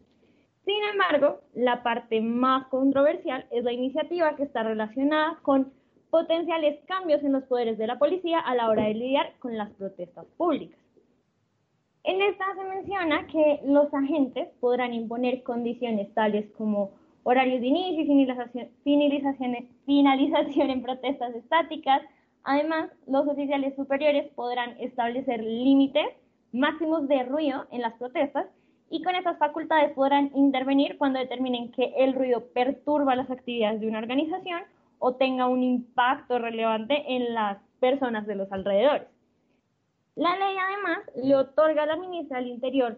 Sin embargo, la parte más controversial es la iniciativa que está relacionada con potenciales cambios en los poderes de la policía a la hora de lidiar con las protestas públicas. En esta se menciona que los agentes podrán imponer condiciones tales como horarios de inicio y finalización, en protestas estáticas. Además, los oficiales superiores podrán establecer límites máximos de ruido en las protestas y con esas facultades podrán intervenir cuando determinen que el ruido perturba las actividades de una organización o tenga un impacto relevante en las personas de los alrededores. La ley además le otorga a la ministra del Interior,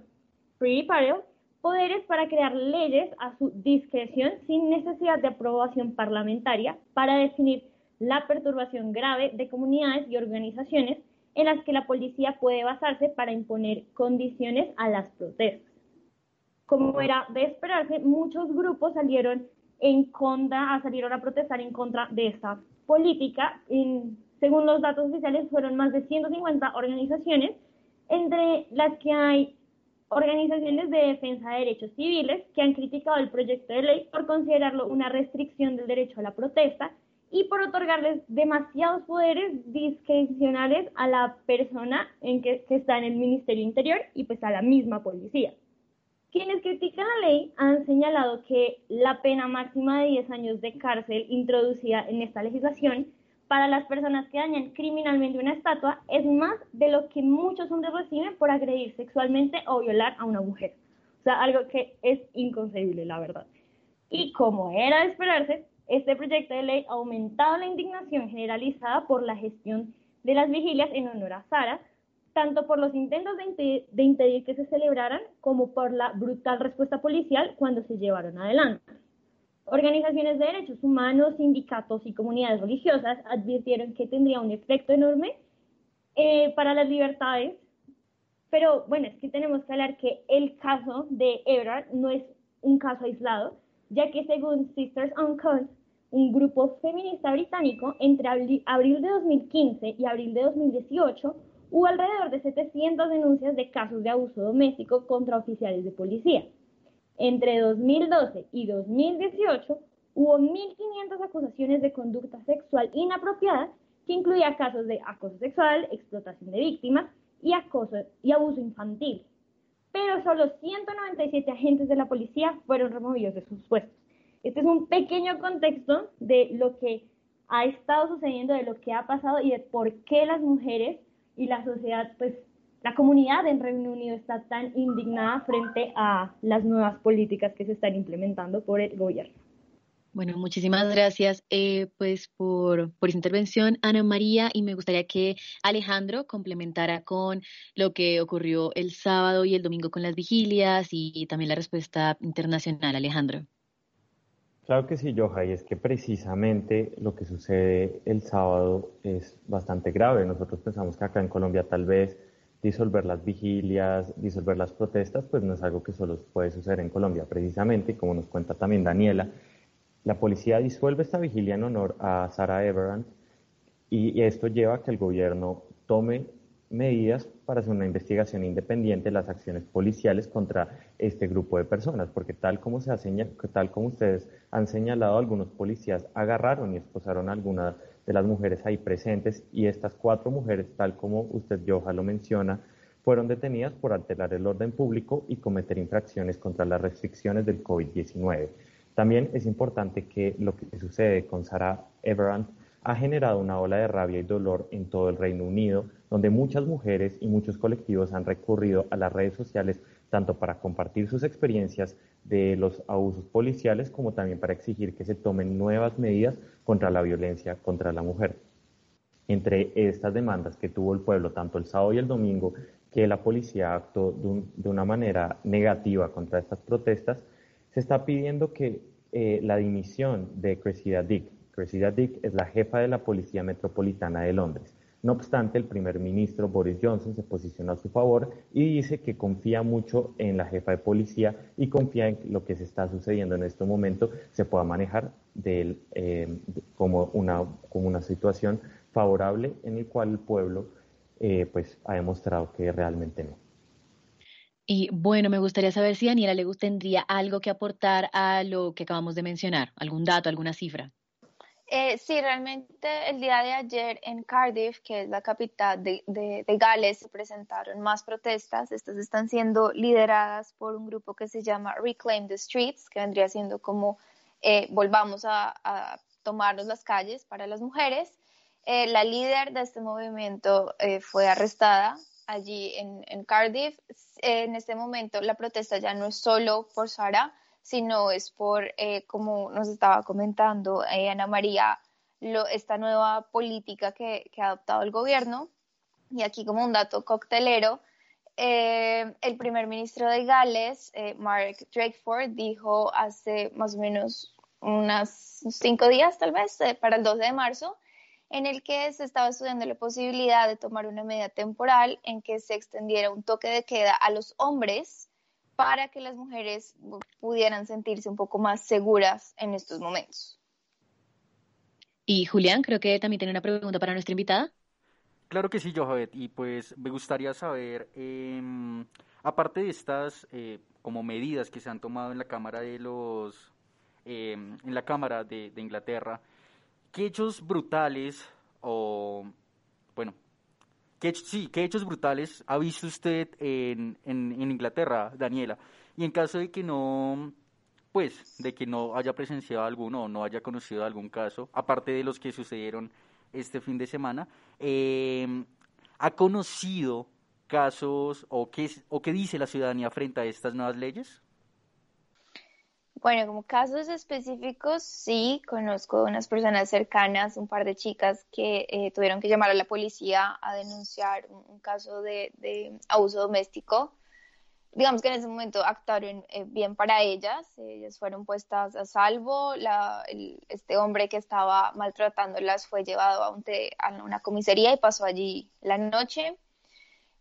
Pretty Patel, poderes para crear leyes a su discreción sin necesidad de aprobación parlamentaria para definir la perturbación grave de comunidades y organizaciones en las que la policía puede basarse para imponer condiciones a las protestas. Como era de esperarse, muchos grupos salieron en contra, salieron a protestar en contra de esta política. Según los datos oficiales, fueron más de 150 organizaciones, entre las que hay organizaciones de defensa de derechos civiles que han criticado el proyecto de ley por considerarlo una restricción del derecho a la protesta y por otorgarles demasiados poderes discrecionales a la persona en que, que está en el Ministerio Interior y pues a la misma policía. Quienes critican la ley han señalado que la pena máxima de 10 años de cárcel introducida en esta legislación para las personas que dañan criminalmente una estatua es más de lo que muchos hombres reciben por agredir sexualmente o violar a una mujer. O sea, algo que es inconcebible, la verdad. Y como era de esperarse, este proyecto de ley ha aumentado la indignación generalizada por la gestión de las vigilias en honor a Sara, tanto por los intentos de, impedir que se celebraran como por la brutal respuesta policial cuando se llevaron adelante. Organizaciones de derechos humanos, sindicatos y comunidades religiosas advirtieron que tendría un efecto enorme eh, para las libertades, pero bueno, es que tenemos que hablar que el caso de Ebrard no es un caso aislado, ya que según Sisters on Cause, un grupo feminista británico, entre abril de 2015 y abril de 2018, hubo alrededor de 700 denuncias de casos de abuso doméstico contra oficiales de policía. Entre 2012 y 2018 hubo 1.500 acusaciones de conducta sexual inapropiada que incluía casos de acoso sexual, explotación de víctimas y, abuso infantil. Pero solo 197 agentes de la policía fueron removidos de sus puestos. Este es un pequeño contexto de lo que ha estado sucediendo, de lo que ha pasado y de por qué las mujeres y la sociedad, pues la comunidad en Reino Unido está tan indignada frente a las nuevas políticas que se están implementando por el gobierno. Bueno, muchísimas gracias eh, pues por, por esa intervención, Ana María, y me gustaría que Alejandro complementara con lo que ocurrió el sábado y el domingo con las vigilias y también la respuesta internacional, Alejandro. Claro que sí, Joja, y es que precisamente lo que sucede el sábado es bastante grave. Nosotros pensamos que acá en Colombia tal vez disolver las vigilias, disolver las protestas, pues no es algo que solo puede suceder en Colombia. Precisamente, como nos cuenta también Daniela, la policía disuelve esta vigilia en honor a Sarah Everand y esto lleva a que el gobierno tome medidas para hacer una investigación independiente de las acciones policiales contra este grupo de personas, porque tal como, se ha tal como ustedes han señalado, algunos policías agarraron y esposaron a algunas de las mujeres ahí presentes y estas cuatro mujeres, tal como usted, Joja, lo menciona, fueron detenidas por alterar el orden público y cometer infracciones contra las restricciones del COVID-19. También es importante que lo que sucede con Sarah Everand ha generado una ola de rabia y dolor en todo el Reino Unido, donde muchas mujeres y muchos colectivos han recurrido a las redes sociales tanto para compartir sus experiencias de los abusos policiales como también para exigir que se tomen nuevas medidas contra la violencia contra la mujer. Entre estas demandas que tuvo el pueblo tanto el sábado y el domingo, que la policía actuó de, una manera negativa contra estas protestas, se está pidiendo que eh, la dimisión de Cressida Dick, Cressida Dick es la jefa de la Policía Metropolitana de Londres. No obstante, el primer ministro Boris Johnson se posiciona a su favor y dice que confía mucho en la jefa de policía y confía en lo que se está sucediendo en este momento se pueda manejar eh, como, una, como una situación favorable en el cual el pueblo eh, pues, ha demostrado que realmente no. Y bueno, me gustaría saber si Daniela le tendría algo que aportar a lo que acabamos de mencionar, algún dato, alguna cifra. Eh, sí, realmente el día de ayer en Cardiff, que es la capital de, Gales, se presentaron más protestas. Estas están siendo lideradas por un grupo que se llama Reclaim the Streets, que vendría siendo como eh, volvamos a, tomarnos las calles para las mujeres. Eh, la líder de este movimiento fue arrestada allí en, en Cardiff. En este momento la protesta ya no es solo por Sara, sino es por, eh, como nos estaba comentando eh, Ana María, esta nueva política que, ha adoptado el gobierno. Y aquí como un dato coctelero, eh, el primer ministro de Gales, Mark Drakeford, dijo hace más o menos unos cinco días, tal vez, para el 12 de marzo, en el que se estaba estudiando la posibilidad de tomar una medida temporal en que se extendiera un toque de queda a los hombres para que las mujeres pudieran sentirse un poco más seguras en estos momentos. Y Julián, creo que también tiene una pregunta para nuestra invitada. Claro que sí, Johavet, y pues me gustaría saber, em, aparte de estas eh, como medidas que se han tomado en la Cámara de los, em, en la Cámara de, Inglaterra, ¿qué hechos brutales o, qué, sí, qué hechos brutales ha visto usted en, en, en Inglaterra, Daniela? Y en caso de que no, pues, de que no haya presenciado alguno o no haya conocido algún caso, aparte de los que sucedieron este fin de semana, eh, ¿ha conocido casos o qué, o qué dice la ciudadanía frente a estas nuevas leyes? Bueno, como casos específicos, sí, conozco unas personas cercanas, un par de chicas que eh, tuvieron que llamar a la policía a denunciar un, caso de, abuso doméstico. Digamos que en ese momento actuaron eh, bien para ellas, ellas fueron puestas a salvo, la, el, este hombre que estaba maltratándolas fue llevado a, un a una comisaría y pasó allí la noche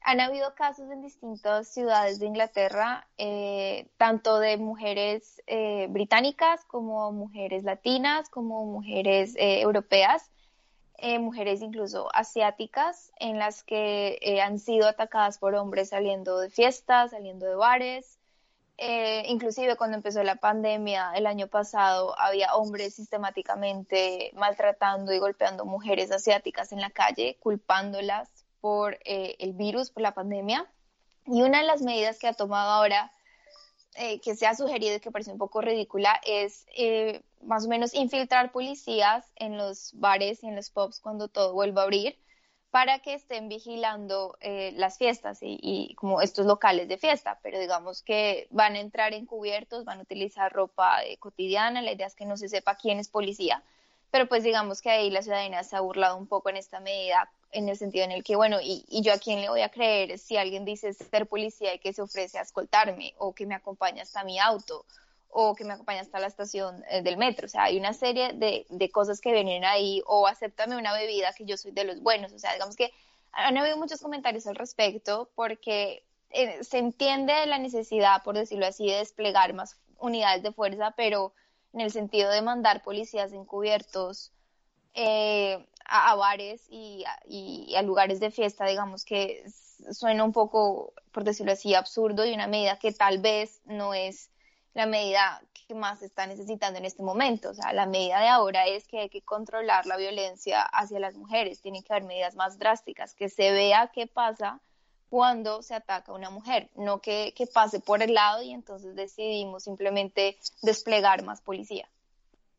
han habido casos en distintas ciudades de Inglaterra, eh, tanto de mujeres eh, británicas como mujeres latinas, como mujeres eh, europeas, mujeres incluso asiáticas, en las que han sido atacadas por hombres saliendo de fiestas, saliendo de bares. inclusive cuando empezó la pandemia el año pasado, había hombres sistemáticamente maltratando y golpeando mujeres asiáticas en la calle, culpándolas por eh, el virus, por la pandemia. Y una de las medidas que ha tomado ahora, eh, que se ha sugerido y que parece un poco ridícula, es eh, más o menos infiltrar policías en los bares y en los pubs cuando todo vuelva a abrir para que estén vigilando las fiestas y, y, como estos locales de fiesta, pero digamos que van a entrar encubiertos, van a utilizar ropa cotidiana, la idea es que no se sepa quién es policía, pero pues digamos que ahí la ciudadanía se ha burlado un poco en esta medida en el sentido en el que, bueno, y, y, yo a quién le voy a creer si alguien dice ser policía y que se ofrece a escoltarme o que me acompaña hasta mi auto o que me acompaña hasta la estación eh, del metro. O sea, hay una serie de, de, cosas que vienen ahí o acéptame una bebida que yo soy de los buenos. O sea, digamos que han habido muchos comentarios al respecto porque eh, se entiende la necesidad, por decirlo así, de desplegar más unidades de fuerza, pero en el sentido de mandar policías encubiertos eh, a, bares y a, lugares de fiesta, digamos que suena un poco, por decirlo así, absurdo y una medida que tal vez no es la medida que más se está necesitando en este momento. O sea, la medida de ahora es que hay que controlar la violencia hacia las mujeres, tienen que haber medidas más drásticas, que se vea qué pasa cuando se ataca a una mujer, no que, pase por el lado y entonces decidimos simplemente desplegar más policía.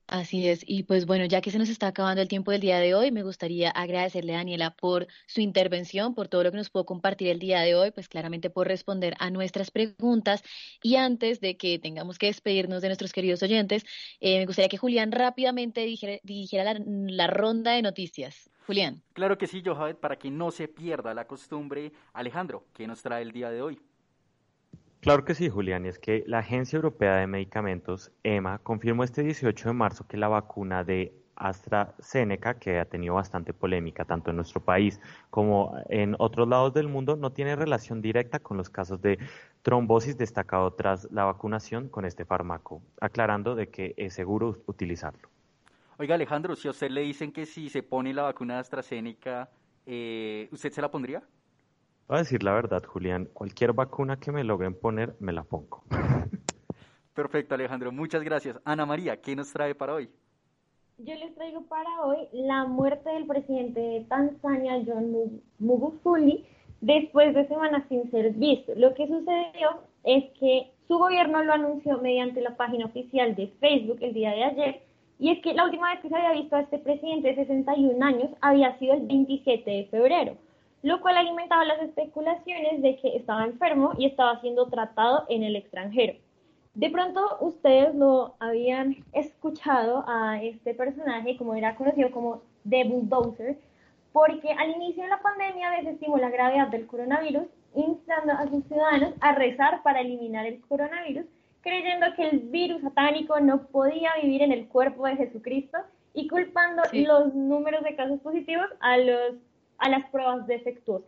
Así es, y pues bueno, ya que se nos está acabando el tiempo del día de hoy, me gustaría agradecerle a Daniela por su intervención, por todo lo que nos pudo compartir el día de hoy, pues claramente por responder a nuestras preguntas. Y antes de que tengamos que despedirnos de nuestros queridos oyentes, eh, me gustaría que Julián rápidamente dirigiera, la, ronda de noticias. Julián. Claro que sí, Johavet, para que no se pierda la costumbre. Alejandro, ¿qué nos trae el día de hoy? Claro que sí, Julián, y es que la Agencia Europea de Medicamentos, EMA, confirmó este 18 de marzo que la vacuna de AstraZeneca, que ha tenido bastante polémica tanto en nuestro país como en otros lados del mundo, no tiene relación directa con los casos de trombosis destacado tras la vacunación con este fármaco, aclarando de que es seguro utilizarlo. Oiga, Alejandro, si a usted le dicen que si se pone la vacuna de AstraZeneca, eh, ¿usted se la pondría? Voy a decir la verdad, Julián, cualquier vacuna que me logren poner, me la pongo. (laughs) Perfecto, Alejandro, muchas gracias. Ana María, ¿qué nos trae para hoy? Yo les traigo para hoy la muerte del presidente de Tanzania, John Magufuli, después de semanas sin ser visto. Lo que sucedió es que su gobierno lo anunció mediante la página oficial de Facebook el día de ayer, y es que la última vez que se había visto a este presidente de 61 años había sido el 27 de febrero lo cual alimentaba las especulaciones de que estaba enfermo y estaba siendo tratado en el extranjero. De pronto ustedes lo habían escuchado a este personaje, como era conocido como The Bulldozer, porque al inicio de la pandemia desestimó la gravedad del coronavirus, instando a sus ciudadanos a rezar para eliminar el coronavirus, creyendo que el virus satánico no podía vivir en el cuerpo de Jesucristo y culpando los números de casos positivos a los a las pruebas defectuosas.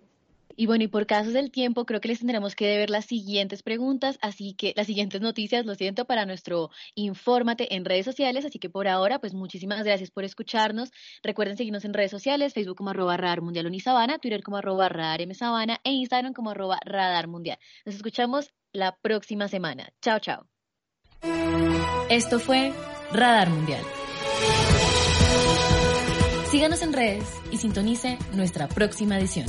Y bueno, y por casos del tiempo, creo que les tendremos que deber las siguientes preguntas, así que las siguientes noticias, lo siento, para nuestro Infórmate en redes sociales. Así que por ahora, pues muchísimas gracias por escucharnos. Recuerden seguirnos en redes sociales, Facebook como arroba Radar Mundial Unisabana, Twitter como arroba Radar M Sabana e Instagram como arroba Radar Mundial. Nos escuchamos la próxima semana. Chao, chao. Esto fue Radar Mundial. Síganos en redes y sintonice nuestra próxima edición.